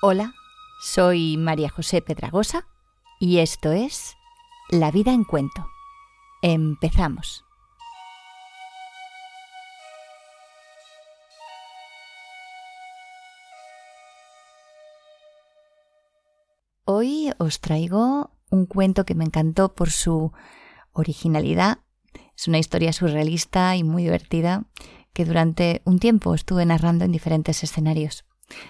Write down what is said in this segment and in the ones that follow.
Hola, soy María José Pedragosa y esto es La vida en cuento. Empezamos. Hoy os traigo un cuento que me encantó por su originalidad. Es una historia surrealista y muy divertida que durante un tiempo estuve narrando en diferentes escenarios.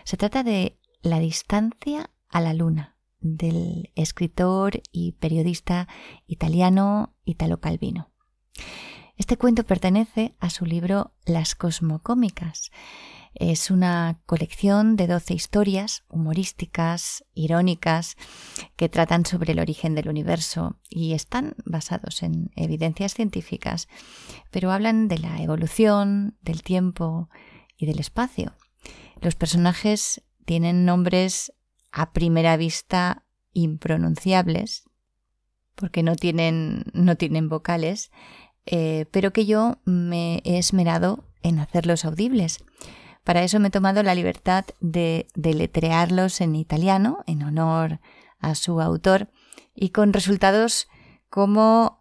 Se trata de La distancia a la luna, del escritor y periodista italiano Italo Calvino. Este cuento pertenece a su libro Las Cosmocómicas. Es una colección de doce historias humorísticas, irónicas, que tratan sobre el origen del universo y están basados en evidencias científicas, pero hablan de la evolución, del tiempo y del espacio. Los personajes tienen nombres a primera vista impronunciables, porque no tienen, no tienen vocales, eh, pero que yo me he esmerado en hacerlos audibles. Para eso me he tomado la libertad de deletrearlos en italiano, en honor a su autor, y con resultados como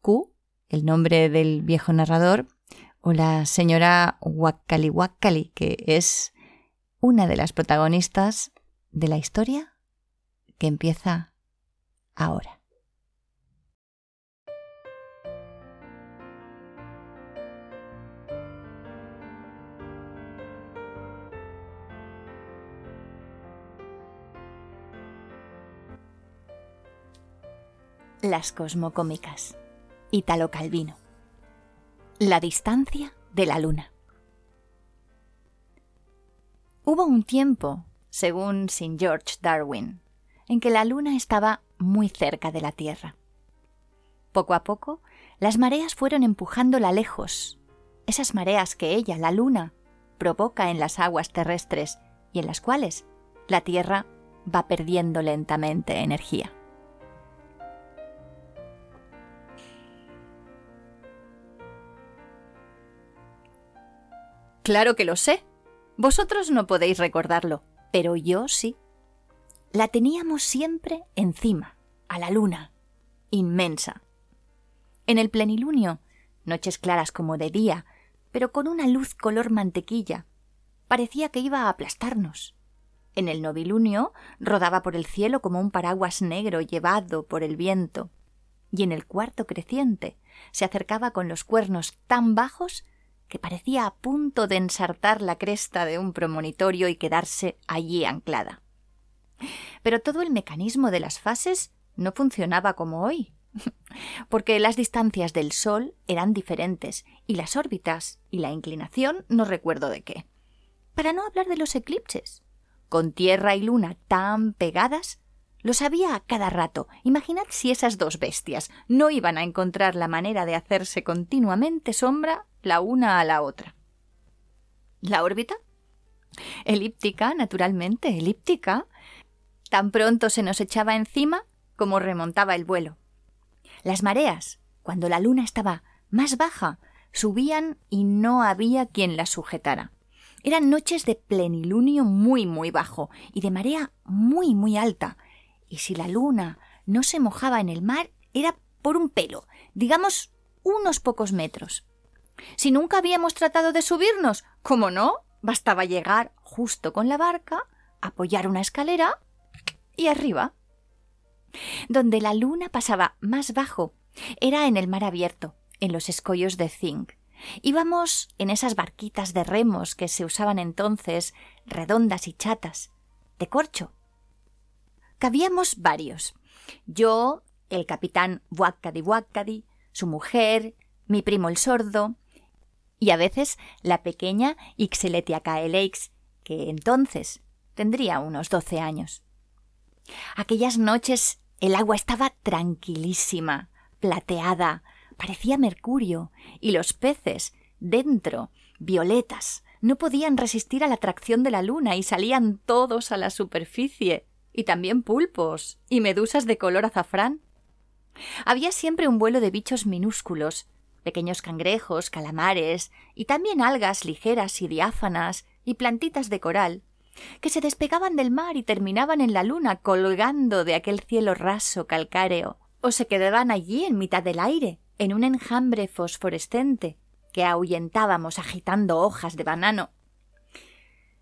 Q, el nombre del viejo narrador, o la señora Wakali Wakali, que es una de las protagonistas de la historia que empieza ahora. Las cosmocómicas. Italo Calvino. La distancia de la luna. Hubo un tiempo, según Sir George Darwin, en que la luna estaba muy cerca de la Tierra. Poco a poco, las mareas fueron empujándola lejos, esas mareas que ella, la luna, provoca en las aguas terrestres y en las cuales la Tierra va perdiendo lentamente energía. Claro que lo sé. Vosotros no podéis recordarlo, pero yo sí. La teníamos siempre encima, a la luna, inmensa. En el plenilunio, noches claras como de día, pero con una luz color mantequilla, parecía que iba a aplastarnos. En el novilunio rodaba por el cielo como un paraguas negro llevado por el viento, y en el cuarto creciente se acercaba con los cuernos tan bajos que parecía a punto de ensartar la cresta de un promonitorio y quedarse allí anclada. Pero todo el mecanismo de las fases no funcionaba como hoy, porque las distancias del Sol eran diferentes y las órbitas y la inclinación no recuerdo de qué. Para no hablar de los eclipses. Con Tierra y Luna tan pegadas, lo sabía a cada rato. Imaginad si esas dos bestias no iban a encontrar la manera de hacerse continuamente sombra la una a la otra. ¿La órbita? Elíptica, naturalmente, elíptica. Tan pronto se nos echaba encima como remontaba el vuelo. Las mareas, cuando la luna estaba más baja, subían y no había quien las sujetara. Eran noches de plenilunio muy muy bajo y de marea muy muy alta, y si la luna no se mojaba en el mar era por un pelo, digamos unos pocos metros. Si nunca habíamos tratado de subirnos, ¿cómo no? Bastaba llegar justo con la barca, apoyar una escalera y arriba. Donde la luna pasaba más bajo era en el mar abierto, en los escollos de zinc. Íbamos en esas barquitas de remos que se usaban entonces, redondas y chatas, de corcho. Cabíamos varios. Yo, el capitán Wackady Wackady, su mujer, mi primo el sordo, y a veces la pequeña Ixeletia Caeleix, que entonces tendría unos doce años. Aquellas noches el agua estaba tranquilísima, plateada, parecía mercurio, y los peces, dentro, violetas, no podían resistir a la atracción de la luna y salían todos a la superficie, y también pulpos y medusas de color azafrán. Había siempre un vuelo de bichos minúsculos, pequeños cangrejos, calamares y también algas ligeras y diáfanas y plantitas de coral, que se despegaban del mar y terminaban en la luna colgando de aquel cielo raso calcáreo, o se quedaban allí en mitad del aire, en un enjambre fosforescente que ahuyentábamos agitando hojas de banano.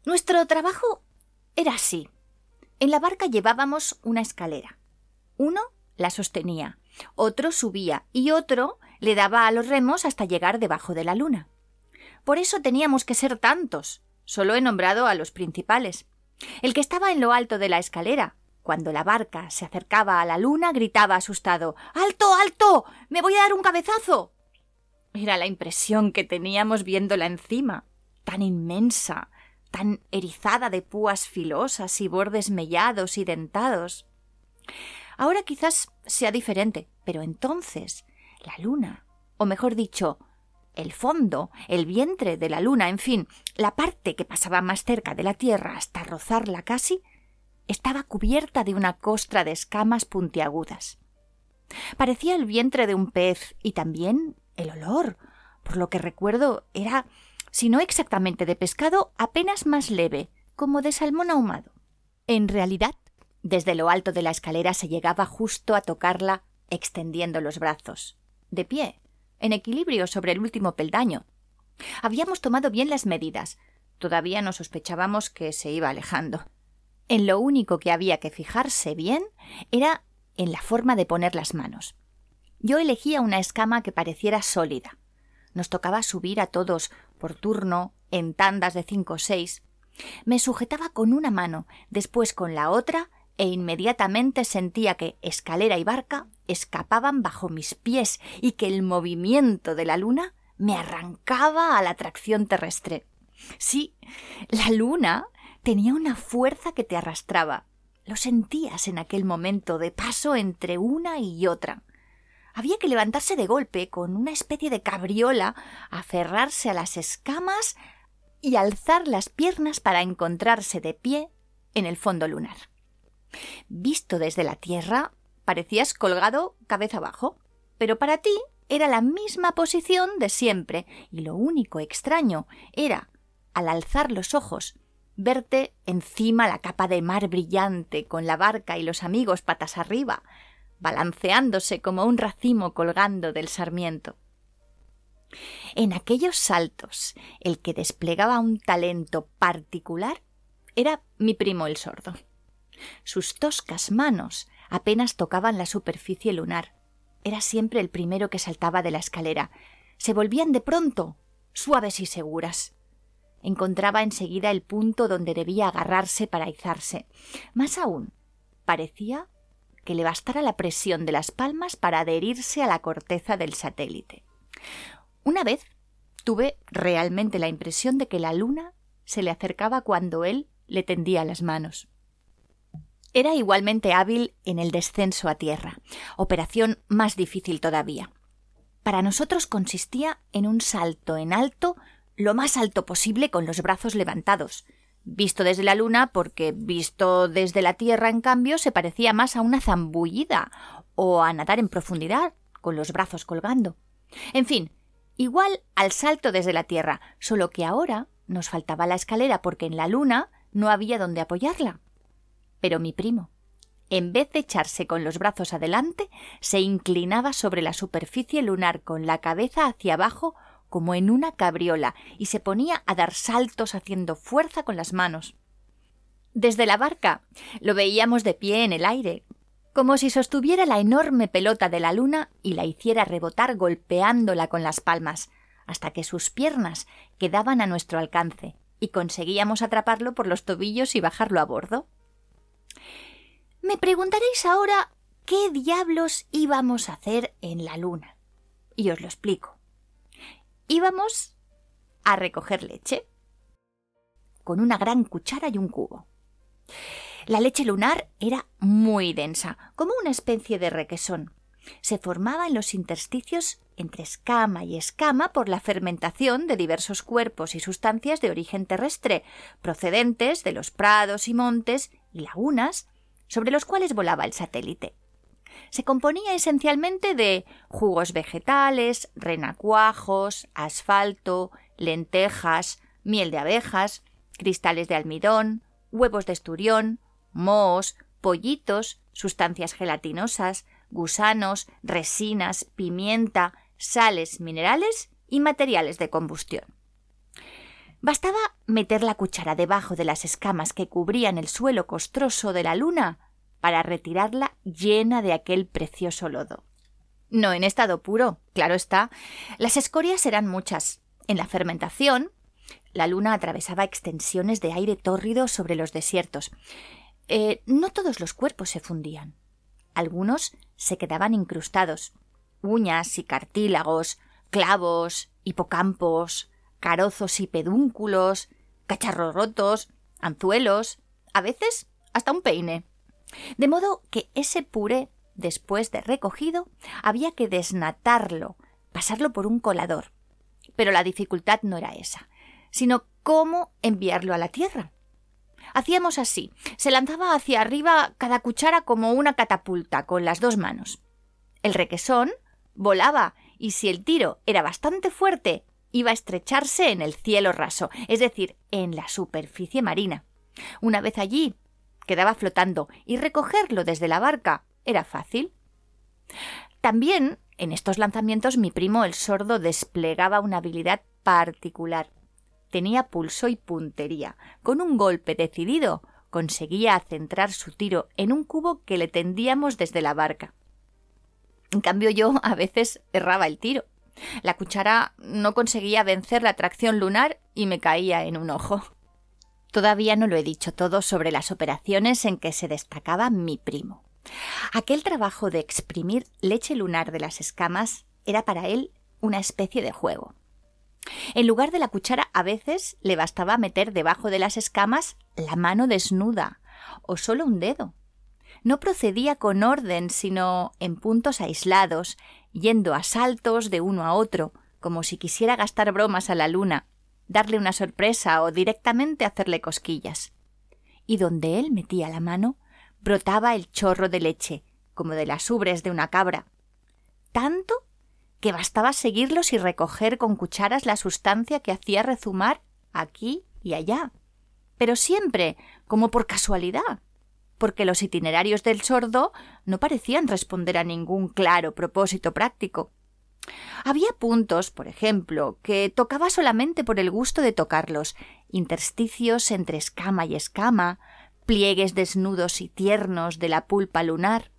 Nuestro trabajo era así. En la barca llevábamos una escalera. Uno la sostenía, otro subía y otro le daba a los remos hasta llegar debajo de la luna. Por eso teníamos que ser tantos. Solo he nombrado a los principales. El que estaba en lo alto de la escalera, cuando la barca se acercaba a la luna, gritaba asustado ¡Alto, alto! ¡Me voy a dar un cabezazo! Era la impresión que teníamos viéndola encima, tan inmensa, tan erizada de púas filosas y bordes mellados y dentados. Ahora quizás sea diferente, pero entonces la luna, o mejor dicho, el fondo, el vientre de la luna, en fin, la parte que pasaba más cerca de la Tierra hasta rozarla casi, estaba cubierta de una costra de escamas puntiagudas. Parecía el vientre de un pez y también el olor, por lo que recuerdo, era, si no exactamente de pescado, apenas más leve, como de salmón ahumado. En realidad, desde lo alto de la escalera se llegaba justo a tocarla extendiendo los brazos. De pie, en equilibrio sobre el último peldaño. Habíamos tomado bien las medidas. Todavía no sospechábamos que se iba alejando. En lo único que había que fijarse bien era en la forma de poner las manos. Yo elegía una escama que pareciera sólida. Nos tocaba subir a todos por turno, en tandas de cinco o seis. Me sujetaba con una mano, después con la otra e inmediatamente sentía que escalera y barca escapaban bajo mis pies y que el movimiento de la luna me arrancaba a la atracción terrestre. Sí, la luna tenía una fuerza que te arrastraba. Lo sentías en aquel momento de paso entre una y otra. Había que levantarse de golpe con una especie de cabriola, aferrarse a las escamas y alzar las piernas para encontrarse de pie en el fondo lunar. Visto desde la Tierra, parecías colgado cabeza abajo, pero para ti era la misma posición de siempre, y lo único extraño era, al alzar los ojos, verte encima la capa de mar brillante, con la barca y los amigos patas arriba, balanceándose como un racimo colgando del sarmiento. En aquellos saltos, el que desplegaba un talento particular era mi primo el sordo. Sus toscas manos apenas tocaban la superficie lunar. Era siempre el primero que saltaba de la escalera. Se volvían de pronto, suaves y seguras. Encontraba enseguida el punto donde debía agarrarse para izarse. Más aún, parecía que le bastara la presión de las palmas para adherirse a la corteza del satélite. Una vez tuve realmente la impresión de que la luna se le acercaba cuando él le tendía las manos. Era igualmente hábil en el descenso a tierra, operación más difícil todavía. Para nosotros consistía en un salto en alto, lo más alto posible con los brazos levantados, visto desde la luna porque visto desde la tierra en cambio se parecía más a una zambullida o a nadar en profundidad con los brazos colgando. En fin, igual al salto desde la tierra, solo que ahora nos faltaba la escalera porque en la luna no había donde apoyarla. Pero mi primo, en vez de echarse con los brazos adelante, se inclinaba sobre la superficie lunar con la cabeza hacia abajo como en una cabriola y se ponía a dar saltos haciendo fuerza con las manos. Desde la barca lo veíamos de pie en el aire, como si sostuviera la enorme pelota de la luna y la hiciera rebotar golpeándola con las palmas, hasta que sus piernas quedaban a nuestro alcance y conseguíamos atraparlo por los tobillos y bajarlo a bordo. Me preguntaréis ahora qué diablos íbamos a hacer en la luna. Y os lo explico. Íbamos a recoger leche con una gran cuchara y un cubo. La leche lunar era muy densa, como una especie de requesón. Se formaba en los intersticios entre escama y escama por la fermentación de diversos cuerpos y sustancias de origen terrestre, procedentes de los prados y montes y lagunas sobre los cuales volaba el satélite. Se componía esencialmente de jugos vegetales, renacuajos, asfalto, lentejas, miel de abejas, cristales de almidón, huevos de esturión, mohos, pollitos, sustancias gelatinosas, gusanos, resinas, pimienta, sales minerales y materiales de combustión. Bastaba meter la cuchara debajo de las escamas que cubrían el suelo costroso de la luna para retirarla llena de aquel precioso lodo. No en estado puro, claro está. Las escorias eran muchas. En la fermentación, la luna atravesaba extensiones de aire tórrido sobre los desiertos. Eh, no todos los cuerpos se fundían. Algunos se quedaban incrustados. Uñas y cartílagos, clavos, hipocampos, carozos y pedúnculos, cacharros rotos, anzuelos, a veces hasta un peine. De modo que ese puré, después de recogido, había que desnatarlo, pasarlo por un colador. Pero la dificultad no era esa, sino cómo enviarlo a la tierra. Hacíamos así. Se lanzaba hacia arriba cada cuchara como una catapulta con las dos manos. El requesón volaba y si el tiro era bastante fuerte, iba a estrecharse en el cielo raso, es decir, en la superficie marina. Una vez allí, quedaba flotando y recogerlo desde la barca era fácil. También en estos lanzamientos mi primo el sordo desplegaba una habilidad particular. Tenía pulso y puntería. Con un golpe decidido conseguía centrar su tiro en un cubo que le tendíamos desde la barca. En cambio yo a veces erraba el tiro. La cuchara no conseguía vencer la atracción lunar y me caía en un ojo. Todavía no lo he dicho todo sobre las operaciones en que se destacaba mi primo. Aquel trabajo de exprimir leche lunar de las escamas era para él una especie de juego. En lugar de la cuchara a veces le bastaba meter debajo de las escamas la mano desnuda o solo un dedo. No procedía con orden, sino en puntos aislados, yendo a saltos de uno a otro, como si quisiera gastar bromas a la luna, darle una sorpresa o directamente hacerle cosquillas. Y donde él metía la mano, brotaba el chorro de leche, como de las ubres de una cabra. Tanto que bastaba seguirlos y recoger con cucharas la sustancia que hacía rezumar aquí y allá. Pero siempre, como por casualidad, porque los itinerarios del sordo no parecían responder a ningún claro propósito práctico. Había puntos, por ejemplo, que tocaba solamente por el gusto de tocarlos, intersticios entre escama y escama, pliegues desnudos y tiernos de la pulpa lunar.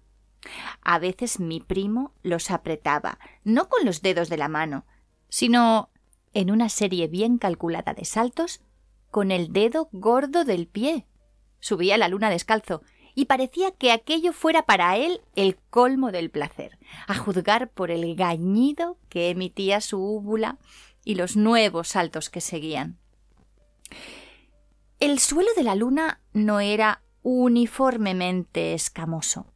A veces mi primo los apretaba, no con los dedos de la mano, sino en una serie bien calculada de saltos, con el dedo gordo del pie. Subía la luna descalzo y parecía que aquello fuera para él el colmo del placer, a juzgar por el gañido que emitía su úvula y los nuevos saltos que seguían. El suelo de la luna no era uniformemente escamoso,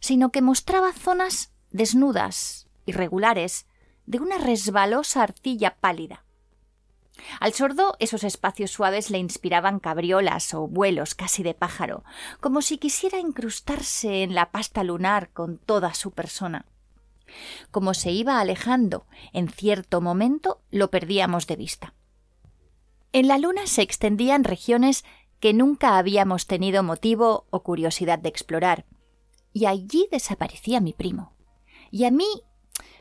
sino que mostraba zonas desnudas, irregulares, de una resbalosa arcilla pálida. Al sordo esos espacios suaves le inspiraban cabriolas o vuelos casi de pájaro, como si quisiera incrustarse en la pasta lunar con toda su persona. Como se iba alejando, en cierto momento lo perdíamos de vista. En la luna se extendían regiones que nunca habíamos tenido motivo o curiosidad de explorar, y allí desaparecía mi primo. Y a mí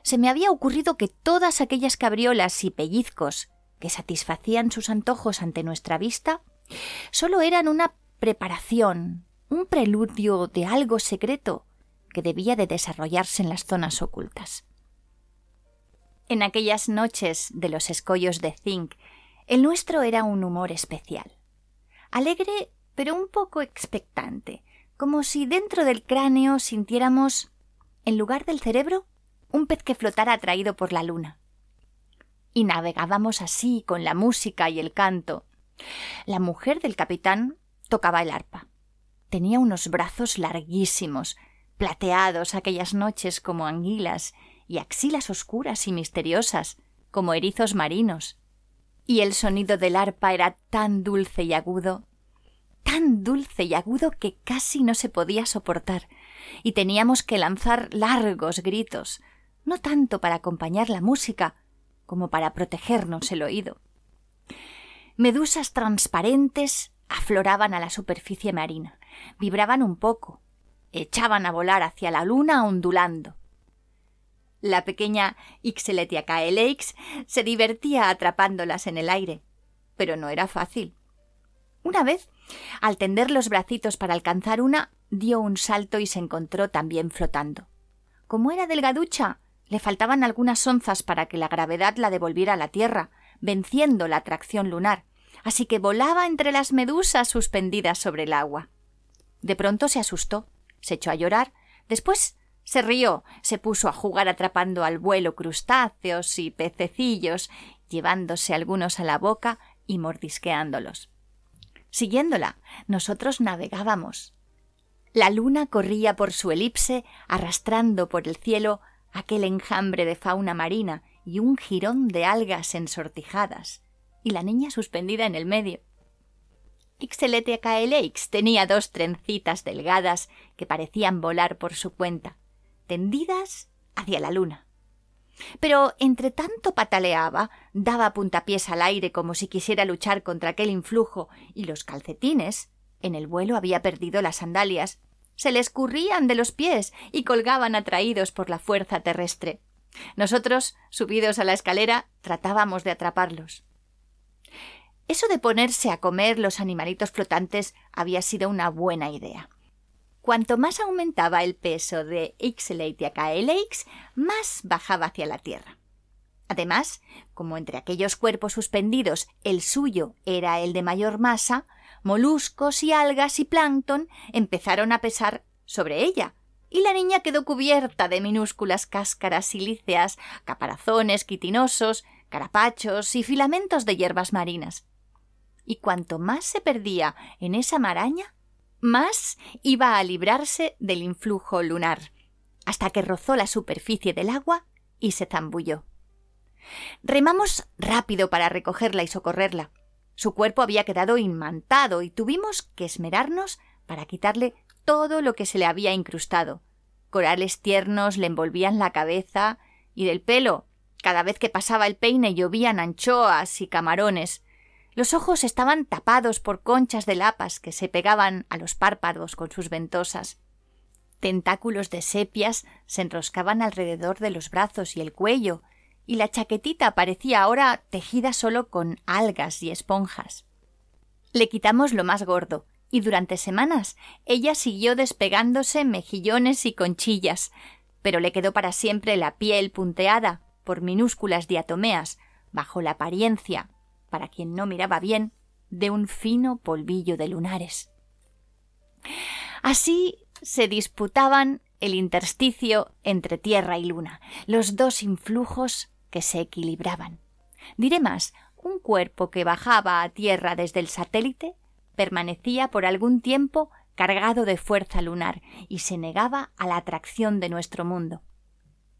se me había ocurrido que todas aquellas cabriolas y pellizcos que satisfacían sus antojos ante nuestra vista, solo eran una preparación, un preludio de algo secreto que debía de desarrollarse en las zonas ocultas. En aquellas noches de los escollos de zinc, el nuestro era un humor especial. Alegre, pero un poco expectante, como si dentro del cráneo sintiéramos, en lugar del cerebro, un pez que flotara atraído por la luna y navegábamos así con la música y el canto. La mujer del capitán tocaba el arpa. Tenía unos brazos larguísimos, plateados aquellas noches como anguilas, y axilas oscuras y misteriosas, como erizos marinos. Y el sonido del arpa era tan dulce y agudo, tan dulce y agudo que casi no se podía soportar, y teníamos que lanzar largos gritos, no tanto para acompañar la música, como para protegernos el oído. Medusas transparentes afloraban a la superficie marina, vibraban un poco, echaban a volar hacia la luna ondulando. La pequeña Ixeletiacaeleix se divertía atrapándolas en el aire, pero no era fácil. Una vez, al tender los bracitos para alcanzar una, dio un salto y se encontró también flotando. Como era delgaducha, le faltaban algunas onzas para que la gravedad la devolviera a la Tierra, venciendo la atracción lunar, así que volaba entre las medusas suspendidas sobre el agua. De pronto se asustó, se echó a llorar, después se rió, se puso a jugar atrapando al vuelo crustáceos y pececillos, llevándose algunos a la boca y mordisqueándolos. Siguiéndola, nosotros navegábamos. La luna corría por su elipse, arrastrando por el cielo aquel enjambre de fauna marina y un jirón de algas ensortijadas, y la niña suspendida en el medio. Ixeletecaeleix tenía dos trencitas delgadas que parecían volar por su cuenta, tendidas hacia la luna. Pero entre tanto pataleaba, daba puntapiés al aire como si quisiera luchar contra aquel influjo, y los calcetines en el vuelo había perdido las sandalias se le escurrían de los pies y colgaban atraídos por la fuerza terrestre. Nosotros, subidos a la escalera, tratábamos de atraparlos. Eso de ponerse a comer los animalitos flotantes había sido una buena idea. Cuanto más aumentaba el peso de Ixeleit más bajaba hacia la tierra. Además, como entre aquellos cuerpos suspendidos el suyo era el de mayor masa, moluscos y algas y plancton empezaron a pesar sobre ella, y la niña quedó cubierta de minúsculas cáscaras silíceas, caparazones quitinosos, carapachos y filamentos de hierbas marinas. Y cuanto más se perdía en esa maraña, más iba a librarse del influjo lunar, hasta que rozó la superficie del agua y se zambulló. Remamos rápido para recogerla y socorrerla. Su cuerpo había quedado inmantado y tuvimos que esmerarnos para quitarle todo lo que se le había incrustado. Corales tiernos le envolvían la cabeza y del pelo. Cada vez que pasaba el peine llovían anchoas y camarones. Los ojos estaban tapados por conchas de lapas que se pegaban a los párpados con sus ventosas. Tentáculos de sepias se enroscaban alrededor de los brazos y el cuello, y la chaquetita parecía ahora tejida solo con algas y esponjas. Le quitamos lo más gordo, y durante semanas ella siguió despegándose mejillones y conchillas, pero le quedó para siempre la piel punteada por minúsculas diatomeas, bajo la apariencia para quien no miraba bien, de un fino polvillo de lunares. Así se disputaban el intersticio entre tierra y luna, los dos influjos que se equilibraban. Diré más, un cuerpo que bajaba a tierra desde el satélite permanecía por algún tiempo cargado de fuerza lunar y se negaba a la atracción de nuestro mundo.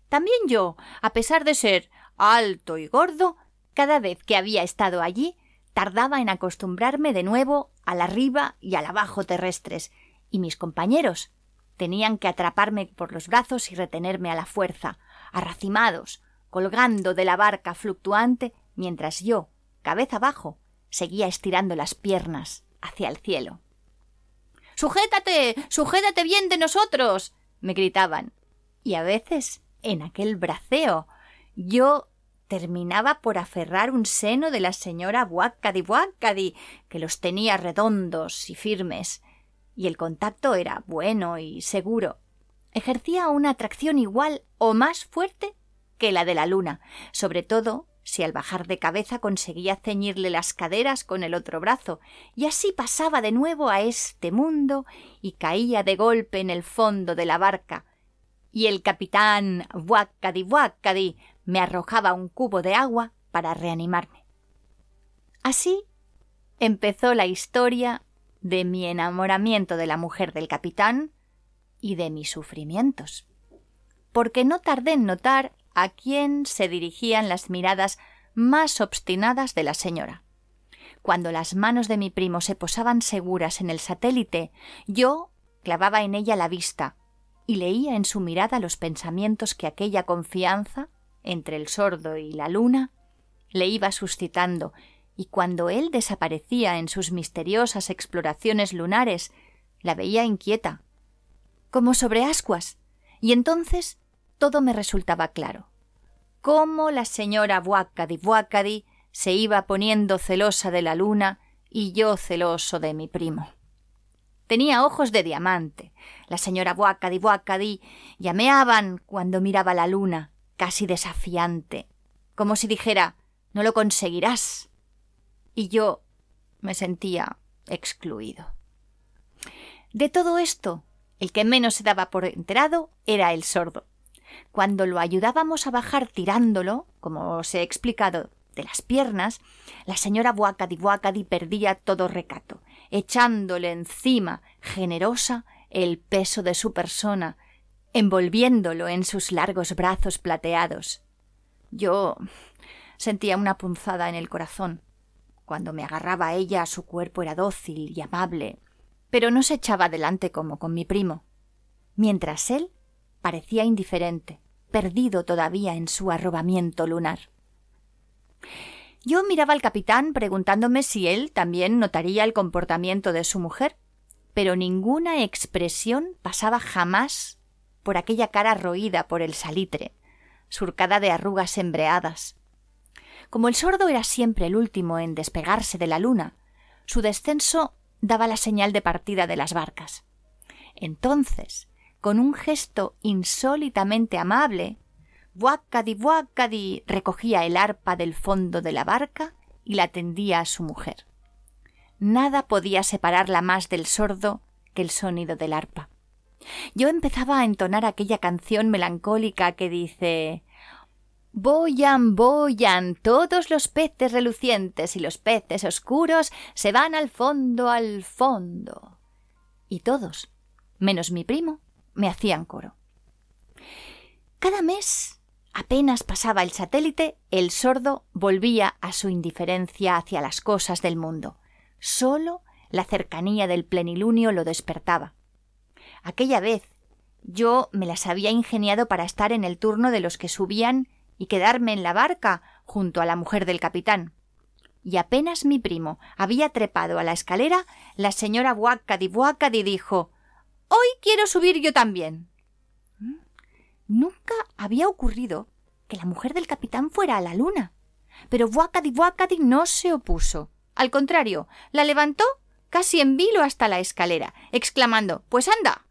También yo, a pesar de ser alto y gordo, cada vez que había estado allí, tardaba en acostumbrarme de nuevo al arriba y al abajo terrestres, y mis compañeros tenían que atraparme por los brazos y retenerme a la fuerza, arracimados, colgando de la barca fluctuante, mientras yo, cabeza abajo, seguía estirando las piernas hacia el cielo. Sujétate. sujétate bien de nosotros. me gritaban. Y a veces, en aquel braceo, yo terminaba por aferrar un seno de la señora Buacadi Buacadi, que los tenía redondos y firmes, y el contacto era bueno y seguro. Ejercía una atracción igual o más fuerte que la de la luna, sobre todo si al bajar de cabeza conseguía ceñirle las caderas con el otro brazo, y así pasaba de nuevo a este mundo y caía de golpe en el fondo de la barca, y el capitán Buacadi Buacadi me arrojaba un cubo de agua para reanimarme. Así empezó la historia de mi enamoramiento de la mujer del capitán y de mis sufrimientos, porque no tardé en notar a quién se dirigían las miradas más obstinadas de la señora. Cuando las manos de mi primo se posaban seguras en el satélite, yo clavaba en ella la vista y leía en su mirada los pensamientos que aquella confianza entre el sordo y la luna, le iba suscitando y cuando él desaparecía en sus misteriosas exploraciones lunares, la veía inquieta, como sobre ascuas, y entonces todo me resultaba claro. Cómo la señora Buacadi Buacadi se iba poniendo celosa de la luna y yo celoso de mi primo. Tenía ojos de diamante. La señora Buacadi Buacadi llameaban cuando miraba la luna, casi desafiante, como si dijera No lo conseguirás. Y yo me sentía excluido. De todo esto, el que menos se daba por enterado era el sordo. Cuando lo ayudábamos a bajar tirándolo, como os he explicado, de las piernas, la señora Buacadi Buacadi perdía todo recato, echándole encima, generosa, el peso de su persona, envolviéndolo en sus largos brazos plateados. Yo sentía una punzada en el corazón. Cuando me agarraba a ella, su cuerpo era dócil y amable, pero no se echaba adelante como con mi primo, mientras él parecía indiferente, perdido todavía en su arrobamiento lunar. Yo miraba al capitán preguntándome si él también notaría el comportamiento de su mujer, pero ninguna expresión pasaba jamás por aquella cara roída por el salitre, surcada de arrugas embreadas. Como el sordo era siempre el último en despegarse de la luna, su descenso daba la señal de partida de las barcas. Entonces, con un gesto insólitamente amable, Buacadi Buacadi recogía el arpa del fondo de la barca y la tendía a su mujer. Nada podía separarla más del sordo que el sonido del arpa. Yo empezaba a entonar aquella canción melancólica que dice Boyan, boyan, todos los peces relucientes y los peces oscuros se van al fondo, al fondo. Y todos, menos mi primo, me hacían coro. Cada mes Apenas pasaba el satélite, el sordo volvía a su indiferencia hacia las cosas del mundo. Solo la cercanía del plenilunio lo despertaba. Aquella vez yo me las había ingeniado para estar en el turno de los que subían y quedarme en la barca junto a la mujer del capitán. Y apenas mi primo había trepado a la escalera, la señora Buacadi Buacadi dijo Hoy quiero subir yo también. Nunca había ocurrido que la mujer del capitán fuera a la luna. Pero Buacadi Buacadi no se opuso. Al contrario, la levantó casi en vilo hasta la escalera, exclamando Pues anda.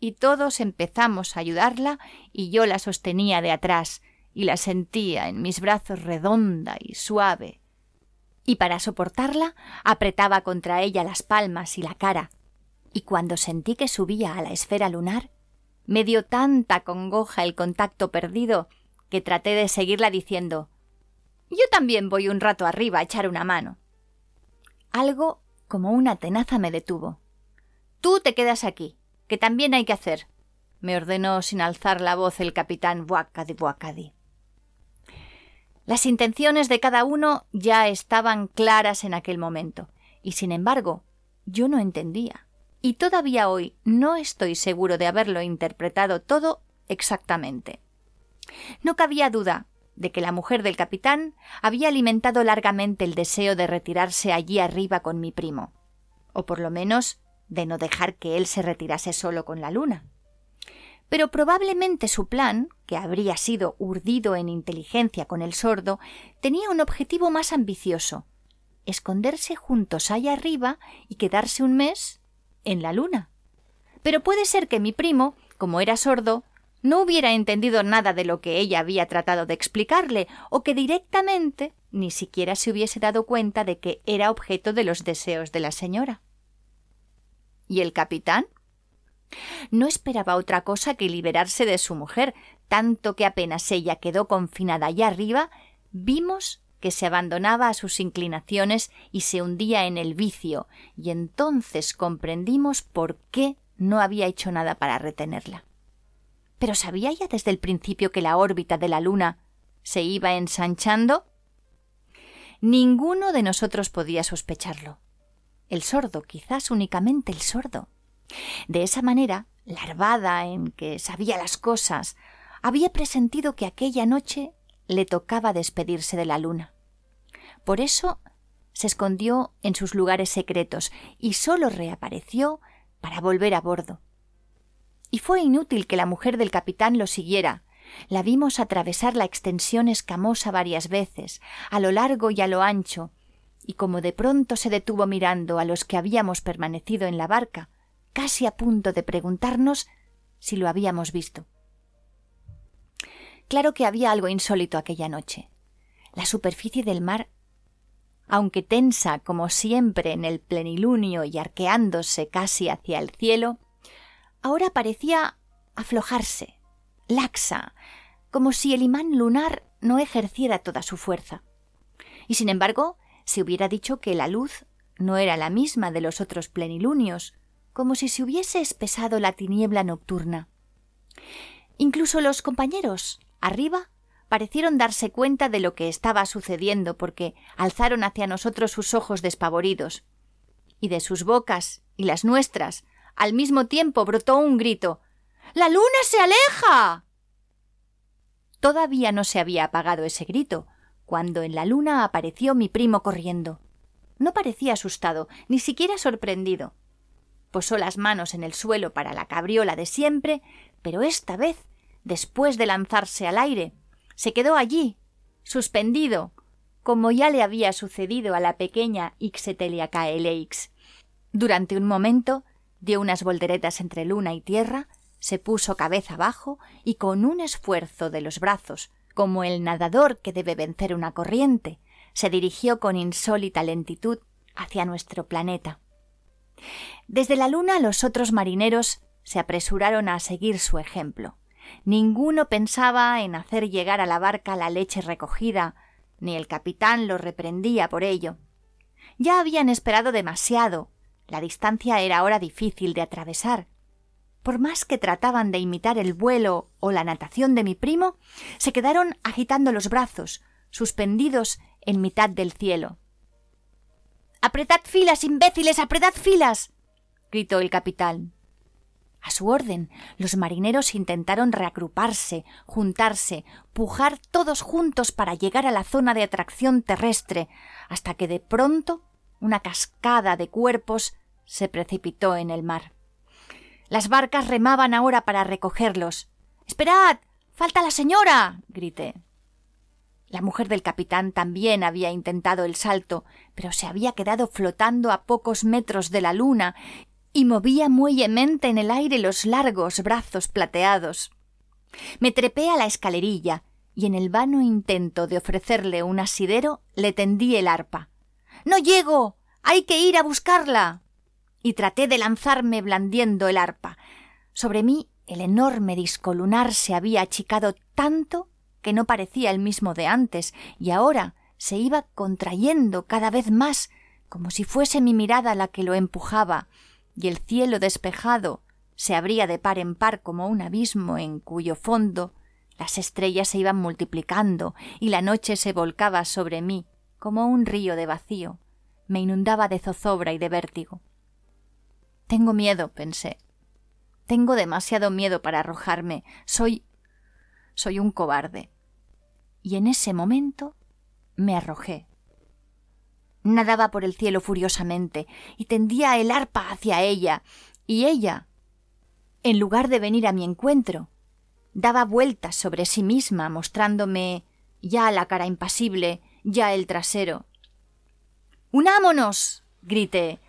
Y todos empezamos a ayudarla y yo la sostenía de atrás y la sentía en mis brazos redonda y suave. Y para soportarla apretaba contra ella las palmas y la cara. Y cuando sentí que subía a la esfera lunar, me dio tanta congoja el contacto perdido que traté de seguirla diciendo Yo también voy un rato arriba a echar una mano. Algo como una tenaza me detuvo. Tú te quedas aquí, que también hay que hacer, me ordenó sin alzar la voz el capitán Buacadi Buacadi. Las intenciones de cada uno ya estaban claras en aquel momento, y sin embargo, yo no entendía y todavía hoy no estoy seguro de haberlo interpretado todo exactamente. No cabía duda de que la mujer del capitán había alimentado largamente el deseo de retirarse allí arriba con mi primo, o por lo menos de no dejar que él se retirase solo con la luna. Pero probablemente su plan, que habría sido urdido en inteligencia con el sordo, tenía un objetivo más ambicioso esconderse juntos allá arriba y quedarse un mes en la luna. Pero puede ser que mi primo, como era sordo, no hubiera entendido nada de lo que ella había tratado de explicarle, o que directamente ni siquiera se hubiese dado cuenta de que era objeto de los deseos de la señora. ¿Y el capitán? No esperaba otra cosa que liberarse de su mujer, tanto que apenas ella quedó confinada allá arriba, vimos que se abandonaba a sus inclinaciones y se hundía en el vicio, y entonces comprendimos por qué no había hecho nada para retenerla. Pero ¿sabía ya desde el principio que la órbita de la Luna se iba ensanchando? Ninguno de nosotros podía sospecharlo. El sordo, quizás únicamente el sordo. De esa manera, larvada en que sabía las cosas, había presentido que aquella noche le tocaba despedirse de la luna. Por eso se escondió en sus lugares secretos y sólo reapareció para volver a bordo. Y fue inútil que la mujer del capitán lo siguiera. La vimos atravesar la extensión escamosa varias veces, a lo largo y a lo ancho, y como de pronto se detuvo mirando a los que habíamos permanecido en la barca, casi a punto de preguntarnos si lo habíamos visto. Claro que había algo insólito aquella noche. La superficie del mar, aunque tensa como siempre en el plenilunio y arqueándose casi hacia el cielo, ahora parecía aflojarse, laxa, como si el imán lunar no ejerciera toda su fuerza. Y sin embargo, se hubiera dicho que la luz no era la misma de los otros plenilunios, como si se hubiese espesado la tiniebla nocturna. Incluso los compañeros, arriba, parecieron darse cuenta de lo que estaba sucediendo porque alzaron hacia nosotros sus ojos despavoridos. Y de sus bocas y las nuestras al mismo tiempo brotó un grito ¡La luna se aleja. Todavía no se había apagado ese grito, cuando en la luna apareció mi primo corriendo. No parecía asustado, ni siquiera sorprendido. Posó las manos en el suelo para la cabriola de siempre, pero esta vez después de lanzarse al aire, se quedó allí, suspendido, como ya le había sucedido a la pequeña Ixetelia caeleix. Durante un momento dio unas volteretas entre luna y tierra, se puso cabeza abajo y con un esfuerzo de los brazos, como el nadador que debe vencer una corriente, se dirigió con insólita lentitud hacia nuestro planeta. Desde la luna los otros marineros se apresuraron a seguir su ejemplo. Ninguno pensaba en hacer llegar a la barca la leche recogida, ni el capitán lo reprendía por ello. Ya habían esperado demasiado. La distancia era ahora difícil de atravesar. Por más que trataban de imitar el vuelo o la natación de mi primo, se quedaron agitando los brazos, suspendidos en mitad del cielo. Apretad filas, imbéciles, apretad filas. gritó el capitán. A su orden, los marineros intentaron reagruparse, juntarse, pujar todos juntos para llegar a la zona de atracción terrestre, hasta que de pronto una cascada de cuerpos se precipitó en el mar. Las barcas remaban ahora para recogerlos. Esperad. falta la señora. grité. La mujer del capitán también había intentado el salto, pero se había quedado flotando a pocos metros de la luna y movía muellemente en el aire los largos brazos plateados. Me trepé a la escalerilla y en el vano intento de ofrecerle un asidero le tendí el arpa. No llego. hay que ir a buscarla. y traté de lanzarme blandiendo el arpa. Sobre mí el enorme disco lunar se había achicado tanto que no parecía el mismo de antes, y ahora se iba contrayendo cada vez más, como si fuese mi mirada la que lo empujaba, y el cielo despejado se abría de par en par como un abismo en cuyo fondo las estrellas se iban multiplicando y la noche se volcaba sobre mí como un río de vacío, me inundaba de zozobra y de vértigo. Tengo miedo, pensé. Tengo demasiado miedo para arrojarme. Soy. soy un cobarde. Y en ese momento me arrojé nadaba por el cielo furiosamente y tendía el arpa hacia ella, y ella, en lugar de venir a mi encuentro, daba vueltas sobre sí misma, mostrándome ya la cara impasible, ya el trasero. Unámonos. grité,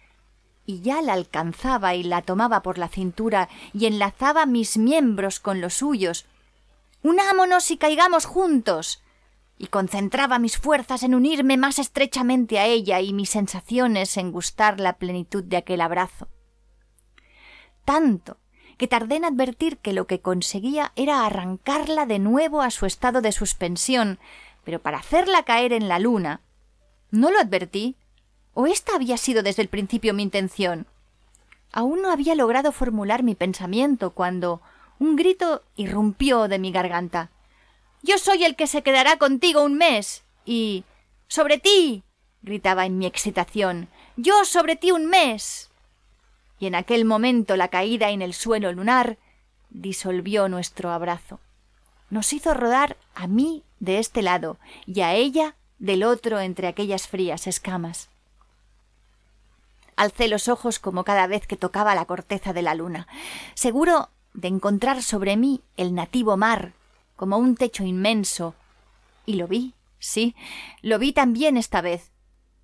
y ya la alcanzaba y la tomaba por la cintura y enlazaba mis miembros con los suyos. Unámonos y caigamos juntos y concentraba mis fuerzas en unirme más estrechamente a ella y mis sensaciones en gustar la plenitud de aquel abrazo. Tanto que tardé en advertir que lo que conseguía era arrancarla de nuevo a su estado de suspensión, pero para hacerla caer en la luna. ¿No lo advertí? ¿O esta había sido desde el principio mi intención? Aún no había logrado formular mi pensamiento cuando un grito irrumpió de mi garganta. Yo soy el que se quedará contigo un mes. Y. sobre ti. gritaba en mi excitación. Yo sobre ti un mes. Y en aquel momento la caída en el suelo lunar disolvió nuestro abrazo. Nos hizo rodar a mí de este lado y a ella del otro entre aquellas frías escamas. Alcé los ojos como cada vez que tocaba la corteza de la luna, seguro de encontrar sobre mí el nativo mar, como un techo inmenso. Y lo vi, sí, lo vi también esta vez,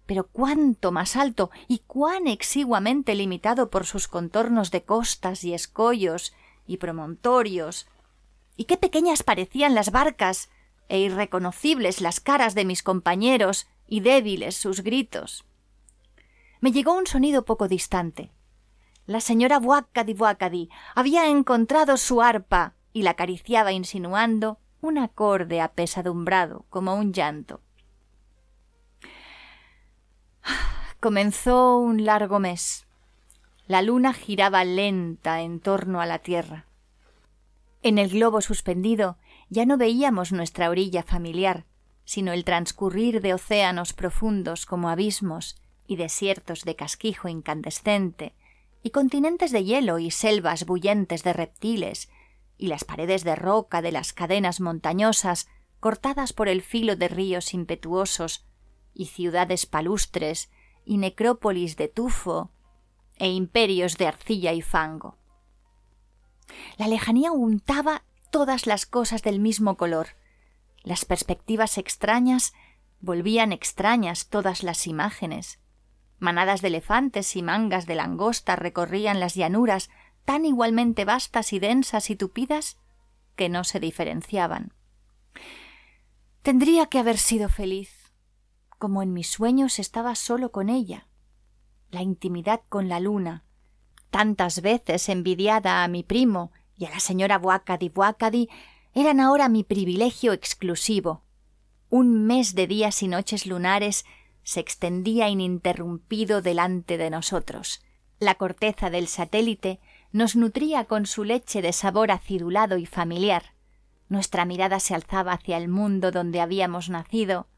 pero cuánto más alto y cuán exiguamente limitado por sus contornos de costas y escollos y promontorios. Y qué pequeñas parecían las barcas, e irreconocibles las caras de mis compañeros y débiles sus gritos. Me llegó un sonido poco distante. La señora Buacadi Buacadi había encontrado su arpa y la acariciaba insinuando un acorde apesadumbrado como un llanto. Comenzó un largo mes. La luna giraba lenta en torno a la tierra. En el globo suspendido ya no veíamos nuestra orilla familiar, sino el transcurrir de océanos profundos como abismos y desiertos de casquijo incandescente, y continentes de hielo y selvas bullentes de reptiles, y las paredes de roca de las cadenas montañosas cortadas por el filo de ríos impetuosos, y ciudades palustres y necrópolis de tufo e imperios de arcilla y fango. La lejanía untaba todas las cosas del mismo color. Las perspectivas extrañas volvían extrañas todas las imágenes. Manadas de elefantes y mangas de langosta recorrían las llanuras tan igualmente vastas y densas y tupidas que no se diferenciaban. Tendría que haber sido feliz como en mis sueños estaba solo con ella. La intimidad con la luna, tantas veces envidiada a mi primo y a la señora Buacadi Buacadi, eran ahora mi privilegio exclusivo. Un mes de días y noches lunares se extendía ininterrumpido delante de nosotros. La corteza del satélite nos nutría con su leche de sabor acidulado y familiar. Nuestra mirada se alzaba hacia el mundo donde habíamos nacido,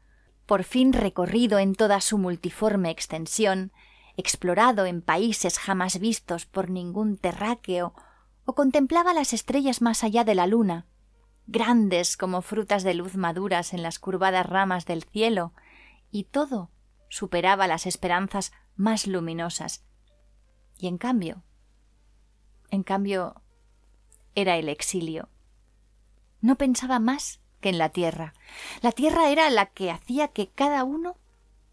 por fin recorrido en toda su multiforme extensión, explorado en países jamás vistos por ningún terráqueo, o contemplaba las estrellas más allá de la luna, grandes como frutas de luz maduras en las curvadas ramas del cielo, y todo superaba las esperanzas más luminosas. Y en cambio, en cambio, era el exilio. No pensaba más que en la tierra. La tierra era la que hacía que cada uno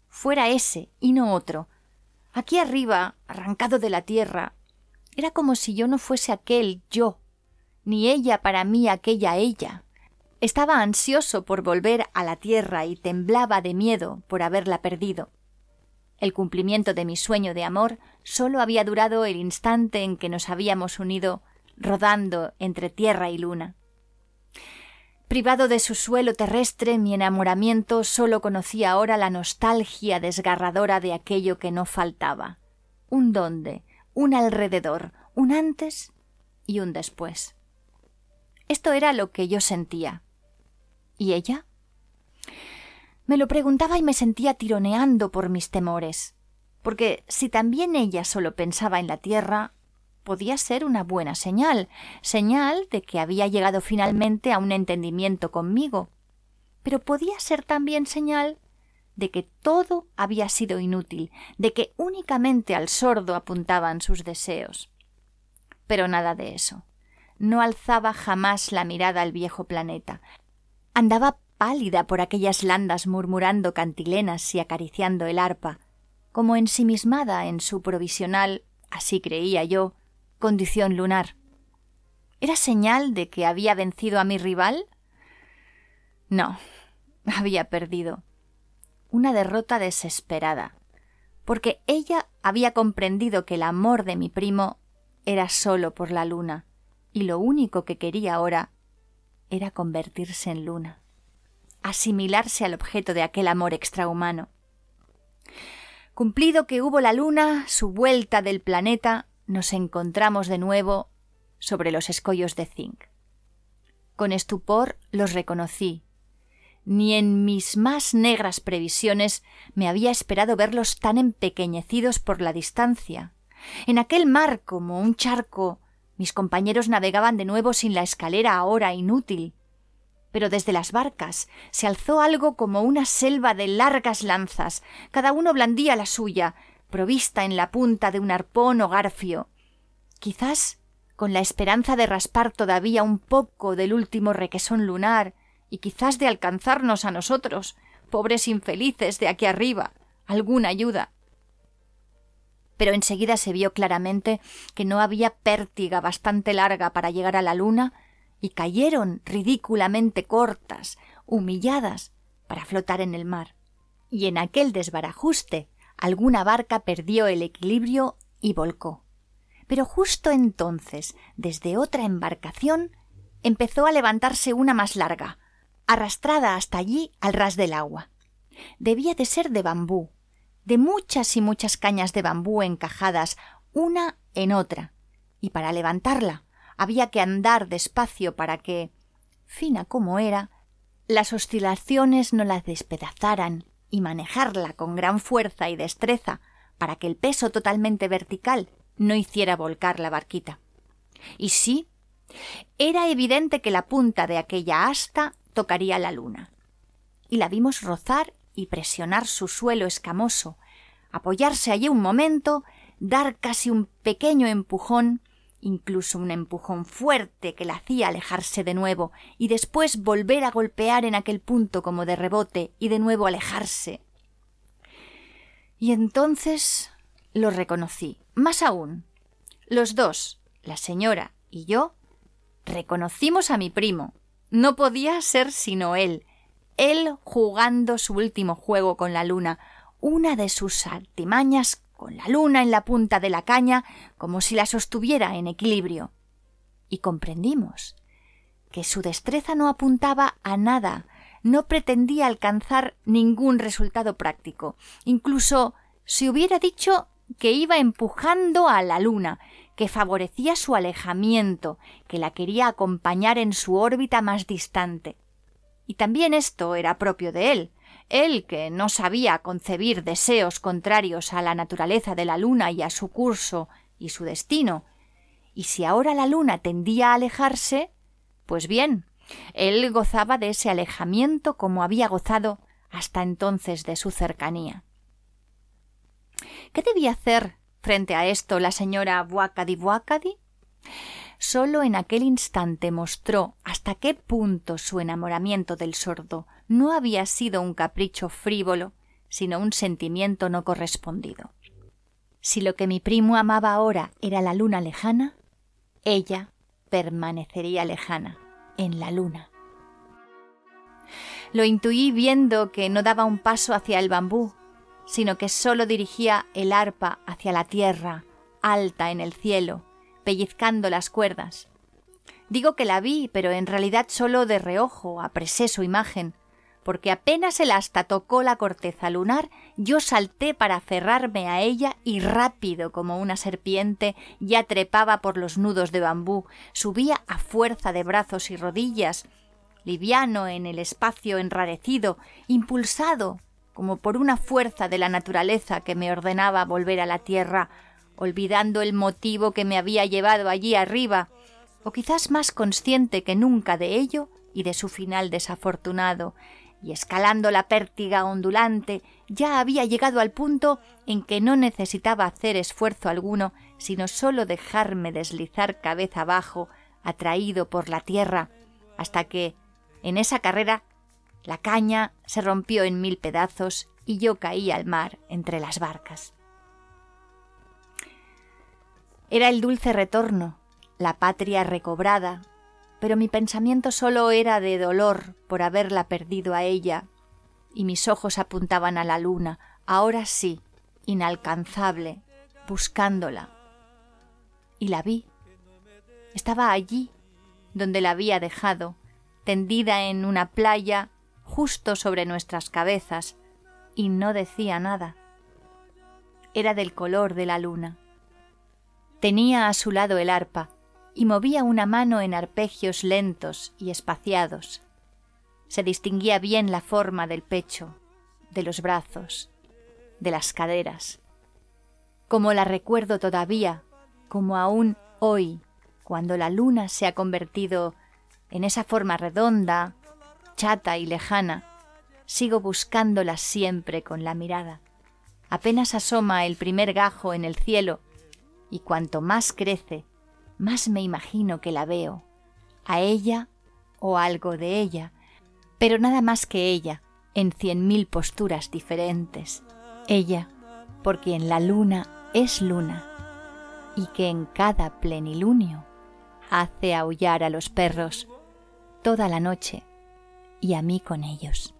fuera ese y no otro. Aquí arriba, arrancado de la tierra, era como si yo no fuese aquel yo, ni ella para mí aquella ella. Estaba ansioso por volver a la tierra y temblaba de miedo por haberla perdido. El cumplimiento de mi sueño de amor sólo había durado el instante en que nos habíamos unido rodando entre tierra y luna. Privado de su suelo terrestre, mi enamoramiento sólo conocía ahora la nostalgia desgarradora de aquello que no faltaba. Un dónde, un alrededor, un antes y un después. Esto era lo que yo sentía. ¿Y ella? Me lo preguntaba y me sentía tironeando por mis temores, porque si también ella solo pensaba en la tierra, podía ser una buena señal, señal de que había llegado finalmente a un entendimiento conmigo. Pero podía ser también señal de que todo había sido inútil, de que únicamente al sordo apuntaban sus deseos. Pero nada de eso. No alzaba jamás la mirada al viejo planeta. Andaba pálida por aquellas landas murmurando cantilenas y acariciando el arpa, como ensimismada en su provisional, así creía yo, condición lunar. ¿Era señal de que había vencido a mi rival? No, había perdido. Una derrota desesperada, porque ella había comprendido que el amor de mi primo era solo por la luna, y lo único que quería ahora era convertirse en luna, asimilarse al objeto de aquel amor extrahumano. Cumplido que hubo la luna, su vuelta del planeta, nos encontramos de nuevo sobre los escollos de zinc. Con estupor los reconocí. Ni en mis más negras previsiones me había esperado verlos tan empequeñecidos por la distancia. En aquel mar como un charco mis compañeros navegaban de nuevo sin la escalera ahora inútil. Pero desde las barcas se alzó algo como una selva de largas lanzas. Cada uno blandía la suya, provista en la punta de un arpón o garfio, quizás con la esperanza de raspar todavía un poco del último requesón lunar y quizás de alcanzarnos a nosotros, pobres infelices de aquí arriba, alguna ayuda. Pero enseguida se vio claramente que no había pértiga bastante larga para llegar a la luna y cayeron ridículamente cortas, humilladas, para flotar en el mar. Y en aquel desbarajuste alguna barca perdió el equilibrio y volcó. Pero justo entonces, desde otra embarcación, empezó a levantarse una más larga, arrastrada hasta allí al ras del agua. Debía de ser de bambú, de muchas y muchas cañas de bambú encajadas una en otra, y para levantarla había que andar despacio para que, fina como era, las oscilaciones no la despedazaran y manejarla con gran fuerza y destreza para que el peso totalmente vertical no hiciera volcar la barquita. Y sí, era evidente que la punta de aquella asta tocaría la luna. Y la vimos rozar y presionar su suelo escamoso, apoyarse allí un momento, dar casi un pequeño empujón, incluso un empujón fuerte que la hacía alejarse de nuevo, y después volver a golpear en aquel punto como de rebote y de nuevo alejarse. Y entonces lo reconocí. Más aún, los dos, la señora y yo, reconocimos a mi primo. No podía ser sino él, él jugando su último juego con la luna, una de sus artimañas con la luna en la punta de la caña, como si la sostuviera en equilibrio. Y comprendimos que su destreza no apuntaba a nada, no pretendía alcanzar ningún resultado práctico. Incluso se hubiera dicho que iba empujando a la luna, que favorecía su alejamiento, que la quería acompañar en su órbita más distante. Y también esto era propio de él, él que no sabía concebir deseos contrarios a la naturaleza de la luna y a su curso y su destino. Y si ahora la luna tendía a alejarse, pues bien, él gozaba de ese alejamiento como había gozado hasta entonces de su cercanía. ¿Qué debía hacer frente a esto la señora Buacadi Buacadi? Solo en aquel instante mostró hasta qué punto su enamoramiento del sordo no había sido un capricho frívolo, sino un sentimiento no correspondido. Si lo que mi primo amaba ahora era la luna lejana, ella permanecería lejana, en la luna. Lo intuí viendo que no daba un paso hacia el bambú, sino que sólo dirigía el arpa hacia la tierra, alta en el cielo, pellizcando las cuerdas. Digo que la vi, pero en realidad solo de reojo apresé su imagen, porque apenas el asta tocó la corteza lunar, yo salté para aferrarme a ella y rápido como una serpiente ya trepaba por los nudos de bambú, subía a fuerza de brazos y rodillas, liviano en el espacio enrarecido, impulsado como por una fuerza de la naturaleza que me ordenaba volver a la tierra, olvidando el motivo que me había llevado allí arriba, o quizás más consciente que nunca de ello y de su final desafortunado, y escalando la pértiga ondulante, ya había llegado al punto en que no necesitaba hacer esfuerzo alguno, sino sólo dejarme deslizar cabeza abajo, atraído por la tierra, hasta que, en esa carrera, la caña se rompió en mil pedazos y yo caí al mar entre las barcas. Era el dulce retorno, la patria recobrada, pero mi pensamiento solo era de dolor por haberla perdido a ella, y mis ojos apuntaban a la luna, ahora sí, inalcanzable, buscándola. Y la vi. Estaba allí, donde la había dejado, tendida en una playa justo sobre nuestras cabezas, y no decía nada. Era del color de la luna. Tenía a su lado el arpa, y movía una mano en arpegios lentos y espaciados. Se distinguía bien la forma del pecho, de los brazos, de las caderas. Como la recuerdo todavía, como aún hoy, cuando la luna se ha convertido en esa forma redonda, chata y lejana, sigo buscándola siempre con la mirada. Apenas asoma el primer gajo en el cielo, y cuanto más crece, más me imagino que la veo, a ella o algo de ella, pero nada más que ella, en cien mil posturas diferentes. Ella, porque en la luna es luna, y que en cada plenilunio hace aullar a los perros toda la noche y a mí con ellos.